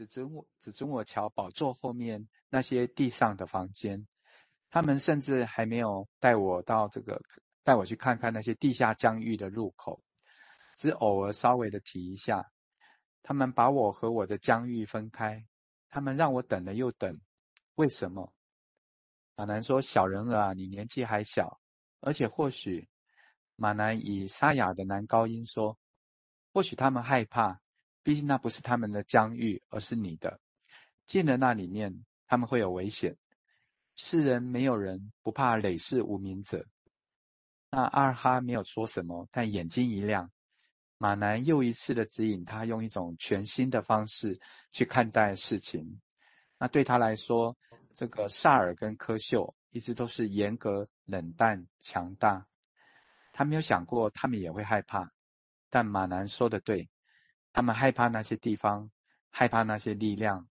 只准我只准我瞧宝座后面那些地上的房间，他们甚至还没有带我到这个带我去看看那些地下疆域的入口，只偶尔稍微的提一下。他们把我和我的疆域分开，他们让我等了又等，为什么？马南说：“小人儿啊，你年纪还小，而且或许……”马南以沙哑的男高音说：“或许他们害怕。”毕竟那不是他们的疆域，而是你的。进了那里面，他们会有危险。世人没有人不怕累世无名者。那阿尔哈没有说什么，但眼睛一亮。马南又一次的指引他，用一种全新的方式去看待事情。那对他来说，这个萨尔跟柯秀一直都是严格、冷淡、强大。他没有想过他们也会害怕。但马南说的对。他们害怕那些地方，害怕那些力量，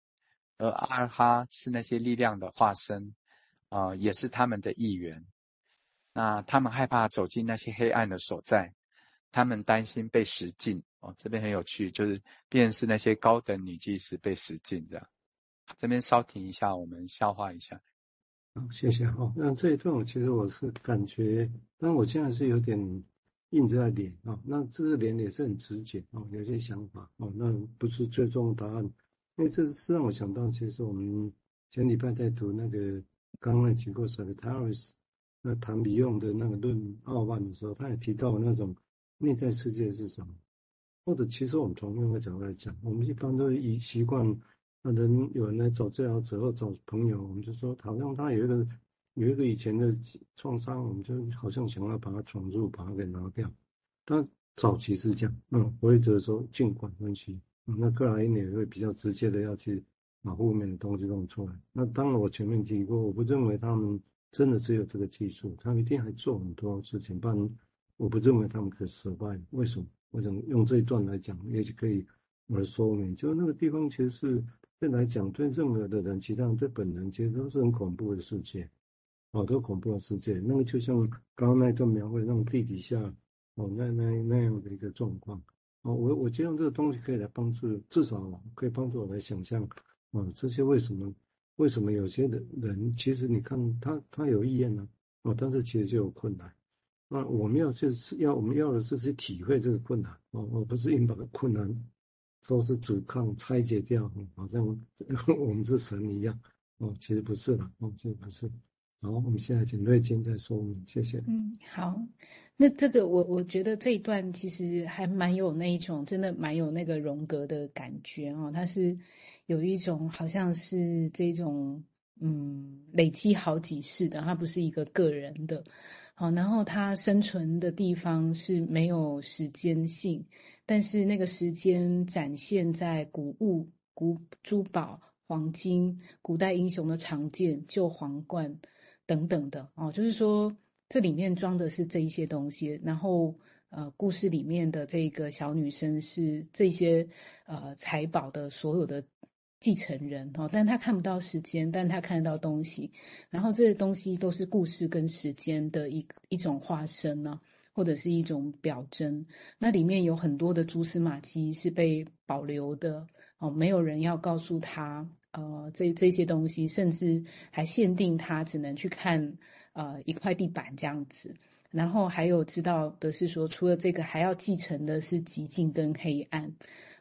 而阿尔哈是那些力量的化身，啊、也是他们的一员。那他们害怕走进那些黑暗的所在，他们担心被食尽。哦，这边很有趣，就是便是那些高等女祭司被食尽这样。这边稍停一下，我们消化一下。好，谢谢。好，那这一段我其实我是感觉，但我现在是有点。印在脸啊，那这个脸也是很直接哦，有些想法哦，那不是最终的答案，因为这是让我想到，其实我们前礼拜在读那个刚刚提过 Salutaris 那谭比用的那个论傲慢的时候，他也提到那种内在世界是什么，或者其实我们从另一个角度来讲，我们一般都以习惯，那人有人来找治疗者或找朋友，我们就说好像他有一个。有一个以前的创伤，我们就好像想要把它闯入，把它给拿掉。但早期是这样，嗯，我也觉得说尽管分析，那克莱因也会比较直接的要去把负面的东西弄出来。那当然我前面提过，我不认为他们真的只有这个技术，他们一定还做很多事情。不然我不认为他们可以失败。为什么？我想用这一段来讲，也许可以来说明，就是那个地方其实是对来讲，对任何的人，其他人对本人其实都是很恐怖的世界。好多恐怖的世界，那个就像刚刚那一段描绘那种地底下哦，那那那样的一个状况哦，我我就用这个东西可以来帮助，至少可以帮助我来想象哦，这些为什么为什么有些的人其实你看他他有意愿呢哦，但是其实就有困难。那我们要就是要我们要的是去体会这个困难哦，而不是硬把困难说是阻抗拆解掉，好像我们是神一样哦，其实不是的哦，其实不是。好，我们现在请瑞金再说明，谢谢。嗯，好，那这个我我觉得这一段其实还蛮有那一种，真的蛮有那个荣格的感觉哦。它是有一种好像是这种嗯累积好几世的，它不是一个个人的。好，然后它生存的地方是没有时间性，但是那个时间展现在古物、古珠宝、黄金、古代英雄的长剑、旧皇冠。等等的哦，就是说这里面装的是这一些东西，然后呃，故事里面的这个小女生是这些呃财宝的所有的继承人哦，但她看不到时间，但她看得到东西，然后这些东西都是故事跟时间的一一种化身呢，或者是一种表征。那里面有很多的蛛丝马迹是被保留的哦，没有人要告诉她。呃，这这些东西，甚至还限定他只能去看呃一块地板这样子。然后还有知道的是说，除了这个，还要继承的是寂静跟黑暗。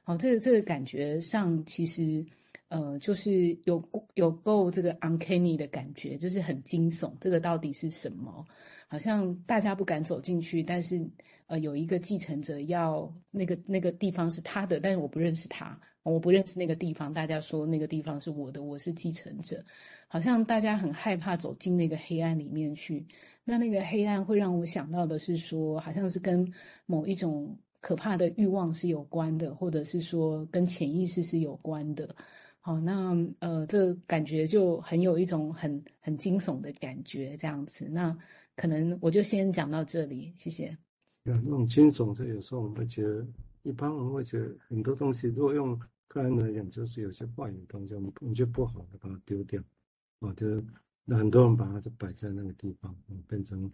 好、哦，这个这个感觉上其实呃就是有有够这个 uncanny 的感觉，就是很惊悚。这个到底是什么？好像大家不敢走进去，但是呃有一个继承者要那个那个地方是他的，但是我不认识他。我不认识那个地方，大家说那个地方是我的，我是继承者，好像大家很害怕走进那个黑暗里面去。那那个黑暗会让我想到的是说，好像是跟某一种可怕的欲望是有关的，或者是说跟潜意识是有关的。好，那呃，这感觉就很有一种很很惊悚的感觉，这样子。那可能我就先讲到这里，谢谢。那种惊悚，就有时候我们会觉得，一般我们会觉得很多东西，如果用。个人来讲，就是有些坏的东西，我们我们就不好的把它丢掉，啊，就是很多人把它就摆在那个地方，变成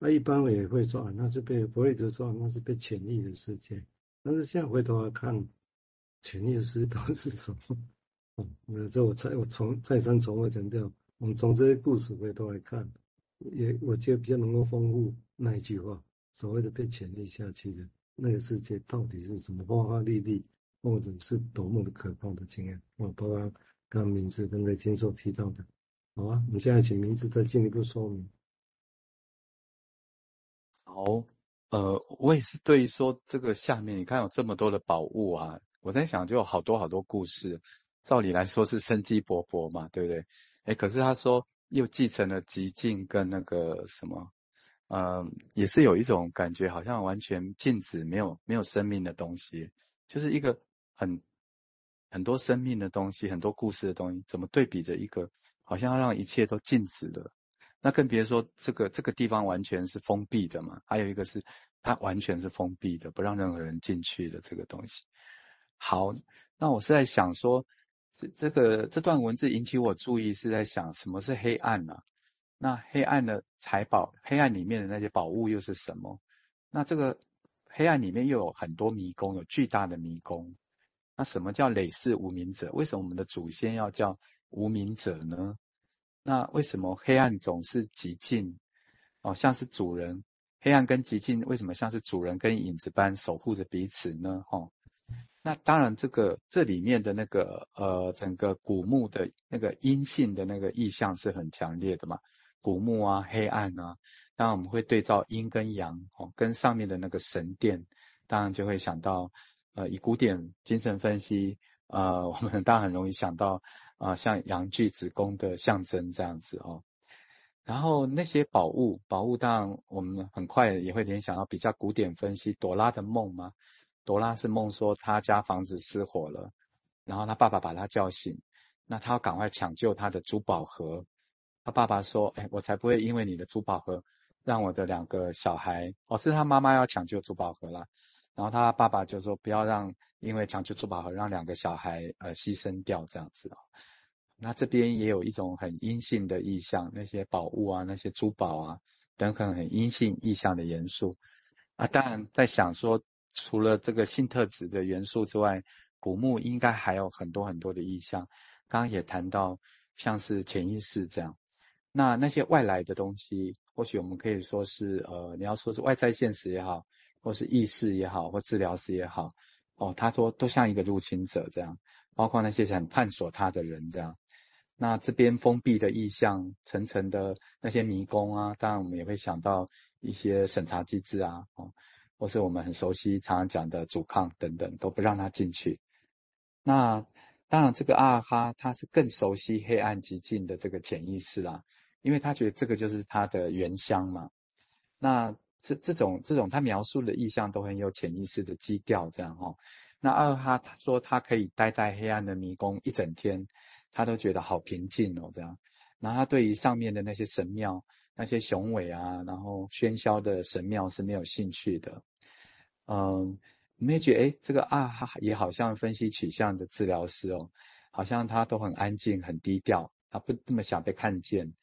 那一般我也会说啊，那是被弗洛伊德说那是被潜意的世界，但是现在回头来看，潜意识到底是什么？哦，那这我再我重再三重复强调，我们从这些故事回头来看，也我觉得比较能够丰富那一句话，所谓的被潜力下去的那个世界到底是什么花花绿绿，或者是多么的可怕的经验。我，包括刚刚明志跟雷青所提到的，好啊，我们现在请明志再进一步说明。好，呃，我也是对于说这个下面你看有这么多的宝物啊，我在想就有好多好多故事。照理来说是生机勃勃嘛，对不对？诶，可是他说又继承了寂静跟那个什么，呃，也是有一种感觉，好像完全静止，没有没有生命的东西，就是一个很很多生命的东西，很多故事的东西，怎么对比着一个好像要让一切都静止了？那更别说这个这个地方完全是封闭的嘛，还有一个是它完全是封闭的，不让任何人进去的这个东西。好，那我是在想说。这这个这段文字引起我注意，是在想什么是黑暗呢、那黑暗的财宝，黑暗里面的那些宝物又是什么？那这个黑暗里面又有很多迷宫，有巨大的迷宫。那什么叫累世无名者？为什么我们的祖先要叫无名者呢？那为什么黑暗总是极尽？哦，像是主人，黑暗跟极尽为什么像是主人跟影子般守护着彼此呢？哦。那当然，这个这里面的那个呃，整个古墓的那个阴性的那个意象是很强烈的嘛，古墓啊，黑暗啊，当然我们会对照阴跟阳哦，跟上面的那个神殿，当然就会想到，呃，以古典精神分析，呃，我们当然很容易想到啊、呃，像阳具子宫的象征这样子哦。然后那些宝物，宝物当然我们很快也会联想到比较古典分析朵拉的梦吗。朵拉是梦说他家房子失火了，然后他爸爸把他叫醒，那他要赶快抢救他的珠宝盒。他爸爸说：“哎，我才不会因为你的珠宝盒让我的两个小孩……哦，是他妈妈要抢救珠宝盒了。”然后他爸爸就说：“不要让因为抢救珠宝盒让两个小孩呃牺牲掉这样子哦。”那这边也有一种很阴性的意象，那些宝物啊，那些珠宝啊等等很阴性意象的元素啊。当然在想说。除了这个性特质的元素之外，古墓应该还有很多很多的意象。刚刚也谈到，像是潜意识这样。那那些外来的东西，或许我们可以说是，呃，你要说是外在现实也好，或是意识也好，或治疗师也好，哦，他说都像一个入侵者这样，包括那些想探索他的人这样。那这边封闭的意象，层层的那些迷宫啊，当然我们也会想到一些审查机制啊，哦。或是我们很熟悉、常常讲的阻抗等等，都不让他进去。那当然，这个阿哈他是更熟悉黑暗寂静的这个潜意识啦，因为他觉得这个就是他的原乡嘛。那这这种这种他描述的意象都很有潜意识的基调，这样哦。那二哈他说他可以待在黑暗的迷宫一整天，他都觉得好平静哦，这样。然后他对于上面的那些神庙。那些雄伟啊，然后喧嚣的神庙是没有兴趣的。嗯，你们也觉得，诶，这个二哈，也好像分析取向的治疗师哦，好像他都很安静、很低调，他不那么想被看见。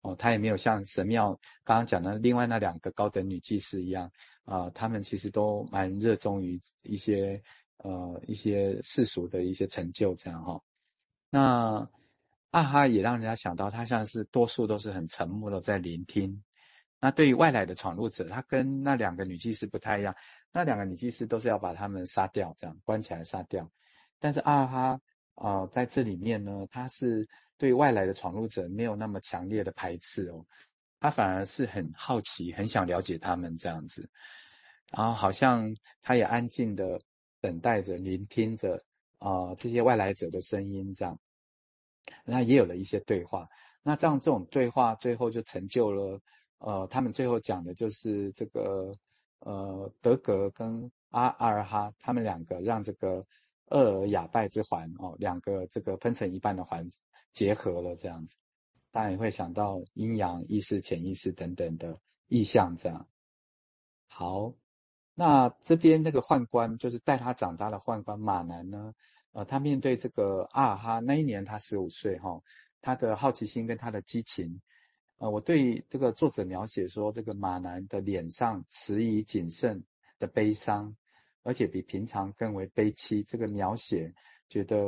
哦，他也没有像神庙刚刚讲的另外那两个高等女祭司一样啊、呃，他们其实都蛮热衷于一些呃一些世俗的一些成就这样哈、那。阿哈也让人家想到，他像是多数都是很沉默的在聆听。那对于外来的闯入者，他跟那两个女祭司不太一样。那两个女祭司都是要把他们杀掉，这样关起来杀掉。但是阿哈啊、在这里面呢，他是对外来的闯入者没有那么强烈的排斥哦，他反而是很好奇，很想了解他们这样子。然后好像他也安静的等待着，聆听着啊、这些外来者的声音这样。那也有了一些对话，那这样这种对话最后就成就了，呃，他们最后讲的就是这个，呃，德格跟阿阿尔哈他们两个让这个厄尔雅拜之环哦，两个这个分成一半的环结合了这样子，当然也会想到阴阳意识、潜意识等等的意象这样。好，那这边那个宦官就是带他长大的宦官马南呢？呃，他面对这个阿尔哈那一年，他十五岁哈，他的好奇心跟他的激情，呃，我对这个作者描写说，这个马南的脸上迟疑谨慎的悲伤，而且比平常更为悲戚，这个描写觉得